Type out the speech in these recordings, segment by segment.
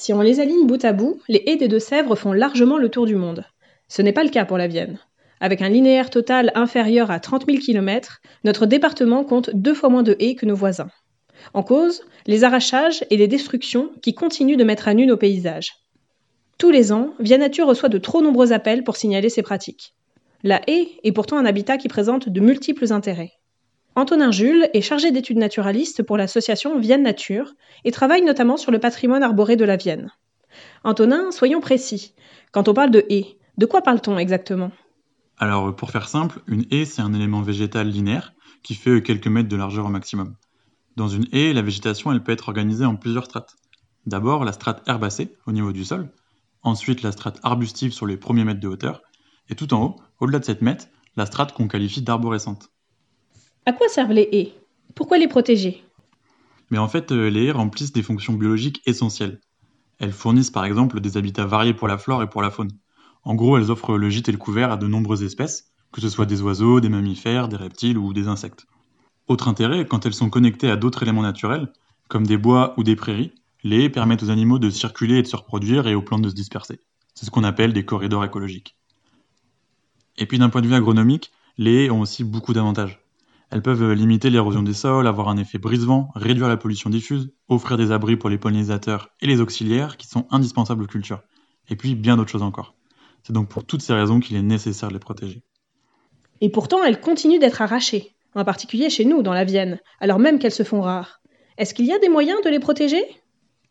Si on les aligne bout à bout, les haies des Deux-Sèvres font largement le tour du monde. Ce n'est pas le cas pour la Vienne. Avec un linéaire total inférieur à 30 000 km, notre département compte deux fois moins de haies que nos voisins. En cause, les arrachages et les destructions qui continuent de mettre à nu nos paysages. Tous les ans, Via Nature reçoit de trop nombreux appels pour signaler ces pratiques. La haie est pourtant un habitat qui présente de multiples intérêts. Antonin Jules est chargé d'études naturalistes pour l'association Vienne Nature et travaille notamment sur le patrimoine arboré de la Vienne. Antonin, soyons précis. Quand on parle de haie, de quoi parle-t-on exactement? Alors, pour faire simple, une haie, c'est un élément végétal linéaire qui fait quelques mètres de largeur au maximum. Dans une haie, la végétation, elle peut être organisée en plusieurs strates. D'abord, la strate herbacée, au niveau du sol, ensuite la strate arbustive sur les premiers mètres de hauteur, et tout en haut, au-delà de cette mètre, la strate qu'on qualifie d'arborescente. À quoi servent les haies? Pourquoi les protéger? Mais en fait, euh, les haies remplissent des fonctions biologiques essentielles. Elles fournissent par exemple des habitats variés pour la flore et pour la faune. En gros, elles offrent le gîte et le couvert à de nombreuses espèces, que ce soit des oiseaux, des mammifères, des reptiles ou des insectes. Autre intérêt, quand elles sont connectées à d'autres éléments naturels, comme des bois ou des prairies, les haies permettent aux animaux de circuler et de se reproduire et aux plantes de se disperser. C'est ce qu'on appelle des corridors écologiques. Et puis d'un point de vue agronomique, les haies ont aussi beaucoup d'avantages. Elles peuvent limiter l'érosion des sols, avoir un effet brise-vent, réduire la pollution diffuse, offrir des abris pour les pollinisateurs et les auxiliaires qui sont indispensables aux cultures, et puis bien d'autres choses encore. C'est donc pour toutes ces raisons qu'il est nécessaire de les protéger. Et pourtant, elles continuent d'être arrachées, en particulier chez nous, dans la Vienne, alors même qu'elles se font rares. Est-ce qu'il y a des moyens de les protéger?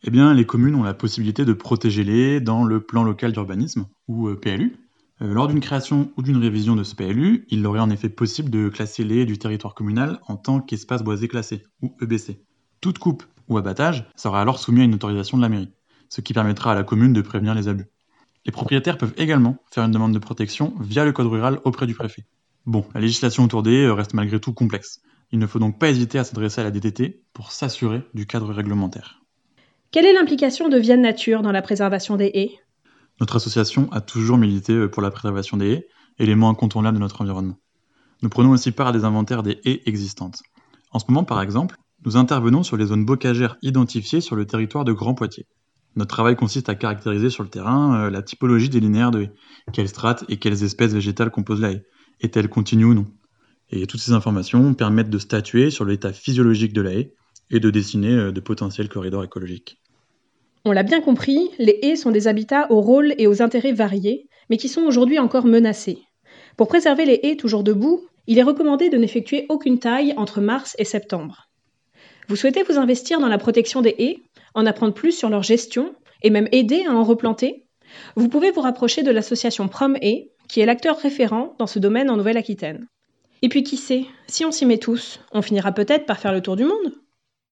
Eh bien, les communes ont la possibilité de protéger les haies dans le plan local d'urbanisme, ou euh, PLU, lors d'une création ou d'une révision de ce PLU, il aurait en effet possible de classer les haies du territoire communal en tant qu'espace boisé classé, ou EBC. Toute coupe ou abattage sera alors soumis à une autorisation de la mairie, ce qui permettra à la commune de prévenir les abus. Les propriétaires peuvent également faire une demande de protection via le code rural auprès du préfet. Bon, la législation autour des haies reste malgré tout complexe. Il ne faut donc pas hésiter à s'adresser à la DTT pour s'assurer du cadre réglementaire. Quelle est l'implication de Vienne Nature dans la préservation des haies? Notre association a toujours milité euh, pour la préservation des haies, élément incontournable de notre environnement. Nous prenons aussi part à des inventaires des haies existantes. En ce moment, par exemple, nous intervenons sur les zones bocagères identifiées sur le territoire de Grand Poitiers. Notre travail consiste à caractériser sur le terrain euh, la typologie des linéaires de haies, quelles strates et quelles espèces végétales composent la haie, est-elle continue ou non? Et toutes ces informations permettent de statuer sur l'état physiologique de la haie et de dessiner euh, de potentiels corridors écologiques. On l'a bien compris, les haies sont des habitats aux rôles et aux intérêts variés, mais qui sont aujourd'hui encore menacés. Pour préserver les haies toujours debout, il est recommandé de n'effectuer aucune taille entre mars et septembre. Vous souhaitez vous investir dans la protection des haies, en apprendre plus sur leur gestion et même aider à en replanter? Vous pouvez vous rapprocher de l'association Prom Haie, qui est l'acteur référent dans ce domaine en Nouvelle-Aquitaine. Et puis qui sait, si on s'y met tous, on finira peut-être par faire le tour du monde